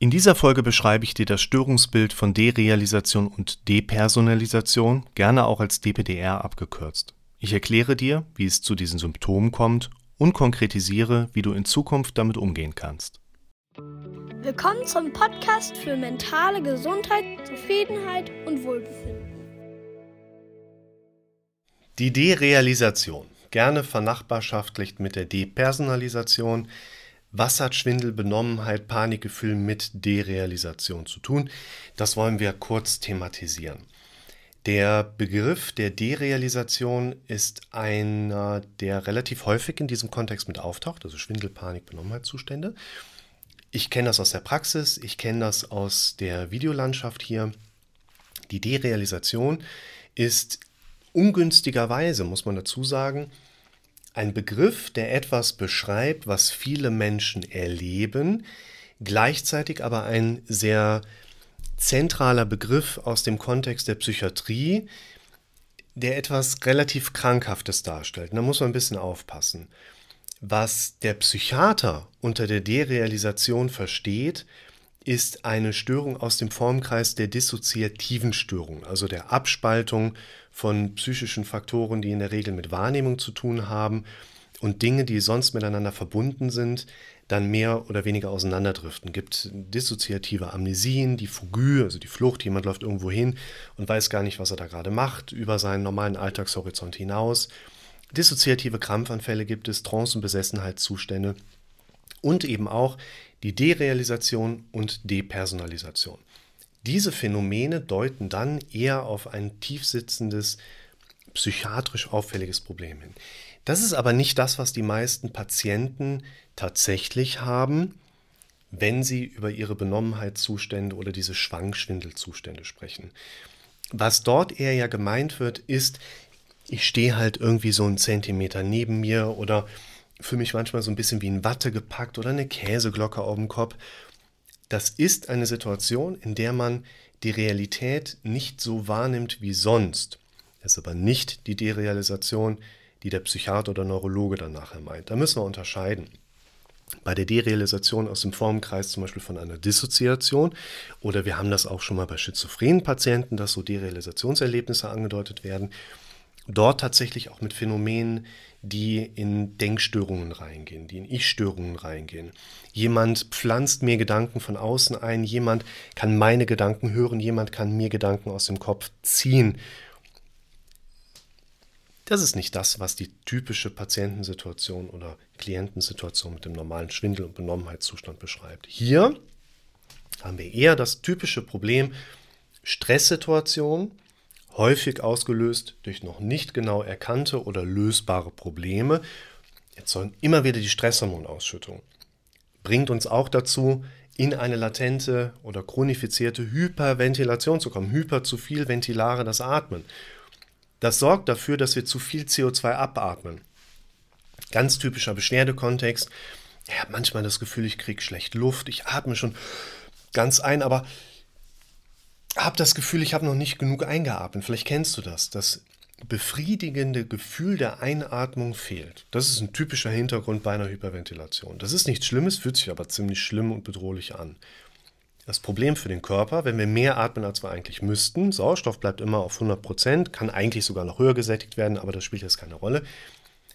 In dieser Folge beschreibe ich dir das Störungsbild von Derealisation und Depersonalisation, gerne auch als DPDR abgekürzt. Ich erkläre dir, wie es zu diesen Symptomen kommt und konkretisiere, wie du in Zukunft damit umgehen kannst. Willkommen zum Podcast für mentale Gesundheit, Zufriedenheit und Wohlbefinden. Die Derealisation, gerne vernachbarschaftlicht mit der Depersonalisation, was hat Schwindel, Benommenheit, Panikgefühl mit Derealisation zu tun? Das wollen wir kurz thematisieren. Der Begriff der Derealisation ist einer, der relativ häufig in diesem Kontext mit auftaucht, also Schwindel, Panik, Benommenheitszustände. Ich kenne das aus der Praxis, ich kenne das aus der Videolandschaft hier. Die Derealisation ist ungünstigerweise, muss man dazu sagen, ein Begriff, der etwas beschreibt, was viele Menschen erleben, gleichzeitig aber ein sehr zentraler Begriff aus dem Kontext der Psychiatrie, der etwas relativ Krankhaftes darstellt. da muss man ein bisschen aufpassen. Was der Psychiater unter der Derealisation versteht, ist eine Störung aus dem Formkreis der dissoziativen Störung, also der Abspaltung von psychischen Faktoren, die in der Regel mit Wahrnehmung zu tun haben und Dinge, die sonst miteinander verbunden sind, dann mehr oder weniger auseinanderdriften. Es gibt dissoziative Amnesien, die Fougue, also die Flucht, jemand läuft irgendwo hin und weiß gar nicht, was er da gerade macht, über seinen normalen Alltagshorizont hinaus. Dissoziative Krampfanfälle gibt es, Trancenbesessenheitszustände und eben auch die Derealisation und Depersonalisation. Diese Phänomene deuten dann eher auf ein tiefsitzendes, psychiatrisch auffälliges Problem hin. Das ist aber nicht das, was die meisten Patienten tatsächlich haben, wenn sie über ihre Benommenheitszustände oder diese Schwankschwindelzustände sprechen. Was dort eher ja gemeint wird, ist, ich stehe halt irgendwie so einen Zentimeter neben mir oder für mich manchmal so ein bisschen wie in Watte gepackt oder eine Käseglocke auf dem Kopf das ist eine Situation, in der man die Realität nicht so wahrnimmt wie sonst. Das ist aber nicht die Derealisation, die der Psychiater oder Neurologe dann nachher meint. Da müssen wir unterscheiden. Bei der Derealisation aus dem Formkreis zum Beispiel von einer Dissoziation oder wir haben das auch schon mal bei schizophrenen Patienten, dass so Derealisationserlebnisse angedeutet werden, dort tatsächlich auch mit Phänomenen, die in Denkstörungen reingehen, die in Ich-Störungen reingehen. Jemand pflanzt mir Gedanken von außen ein, jemand kann meine Gedanken hören, jemand kann mir Gedanken aus dem Kopf ziehen. Das ist nicht das, was die typische Patientensituation oder Klientensituation mit dem normalen Schwindel- und Benommenheitszustand beschreibt. Hier haben wir eher das typische Problem Stresssituation, häufig ausgelöst durch noch nicht genau erkannte oder lösbare Probleme, erzeugen immer wieder die Stresshormonausschüttung. Bringt uns auch dazu, in eine latente oder chronifizierte Hyperventilation zu kommen. Hyper zu viel Ventilare, das Atmen. Das sorgt dafür, dass wir zu viel CO2 abatmen. Ganz typischer Beschwerdekontext. Ich habe manchmal das Gefühl, ich kriege schlecht Luft, ich atme schon ganz ein, aber habe das Gefühl, ich habe noch nicht genug eingeatmet. Vielleicht kennst du das. Das befriedigende Gefühl der Einatmung fehlt. Das ist ein typischer Hintergrund bei einer Hyperventilation. Das ist nichts Schlimmes, fühlt sich aber ziemlich schlimm und bedrohlich an. Das Problem für den Körper, wenn wir mehr atmen, als wir eigentlich müssten, Sauerstoff bleibt immer auf 100 Prozent, kann eigentlich sogar noch höher gesättigt werden, aber das spielt jetzt keine Rolle.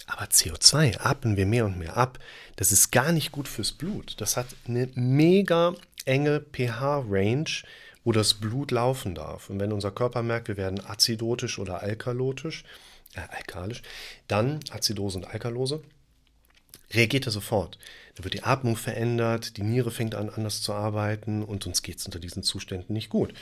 Aber CO2 atmen wir mehr und mehr ab. Das ist gar nicht gut fürs Blut. Das hat eine mega enge pH-Range wo das Blut laufen darf. Und wenn unser Körper merkt, wir werden azidotisch oder alkalotisch, äh, alkalisch, dann Azidose und Alkalose, reagiert er sofort. Da wird die Atmung verändert, die Niere fängt an anders zu arbeiten und uns geht es unter diesen Zuständen nicht gut.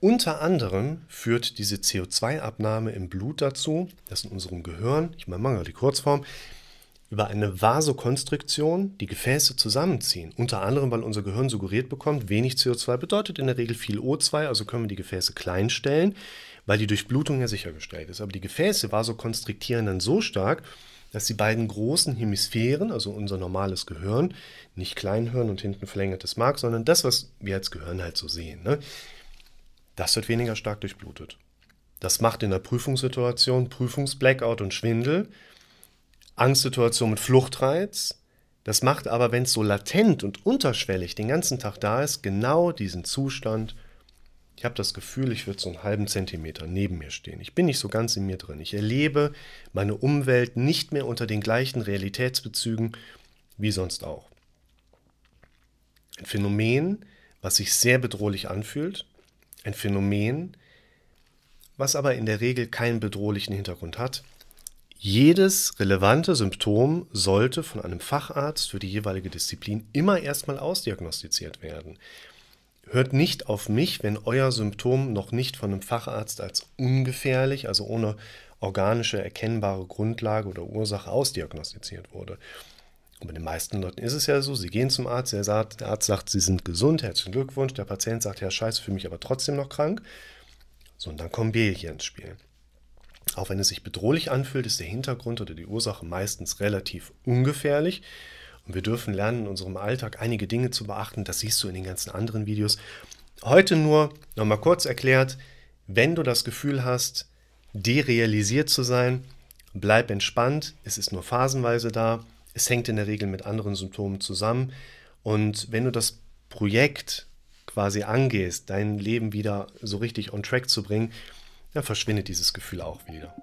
Unter anderem führt diese CO2-Abnahme im Blut dazu, dass in unserem Gehirn, ich mache mal die Kurzform, über eine Vasokonstriktion die Gefäße zusammenziehen. Unter anderem, weil unser Gehirn suggeriert bekommt, wenig CO2 bedeutet in der Regel viel O2, also können wir die Gefäße klein stellen, weil die Durchblutung ja sichergestellt ist. Aber die Gefäße vasokonstriktieren dann so stark, dass die beiden großen Hemisphären, also unser normales Gehirn, nicht Kleinhirn und hinten verlängertes Mark, sondern das, was wir als Gehirn halt so sehen, ne, das wird weniger stark durchblutet. Das macht in der Prüfungssituation Prüfungsblackout und Schwindel Angstsituation mit Fluchtreiz, Das macht aber, wenn es so latent und unterschwellig den ganzen Tag da ist, genau diesen Zustand. Ich habe das Gefühl, ich würde so einen halben Zentimeter neben mir stehen. Ich bin nicht so ganz in mir drin. Ich erlebe meine Umwelt nicht mehr unter den gleichen Realitätsbezügen wie sonst auch. Ein Phänomen, was sich sehr bedrohlich anfühlt. Ein Phänomen, was aber in der Regel keinen bedrohlichen Hintergrund hat. Jedes relevante Symptom sollte von einem Facharzt für die jeweilige Disziplin immer erstmal ausdiagnostiziert werden. Hört nicht auf mich, wenn euer Symptom noch nicht von einem Facharzt als ungefährlich, also ohne organische erkennbare Grundlage oder Ursache ausdiagnostiziert wurde. Und bei den meisten Leuten ist es ja so, sie gehen zum Arzt, der, sagt, der Arzt sagt, sie sind gesund, herzlichen Glückwunsch, der Patient sagt, ja scheiße, fühle mich aber trotzdem noch krank. So, und dann kommen wir hier ins Spiel. Auch wenn es sich bedrohlich anfühlt, ist der Hintergrund oder die Ursache meistens relativ ungefährlich. Und wir dürfen lernen, in unserem Alltag einige Dinge zu beachten. Das siehst du in den ganzen anderen Videos. Heute nur nochmal kurz erklärt, wenn du das Gefühl hast, derealisiert zu sein, bleib entspannt. Es ist nur phasenweise da. Es hängt in der Regel mit anderen Symptomen zusammen. Und wenn du das Projekt quasi angehst, dein Leben wieder so richtig on track zu bringen, dann verschwindet dieses Gefühl auch wieder.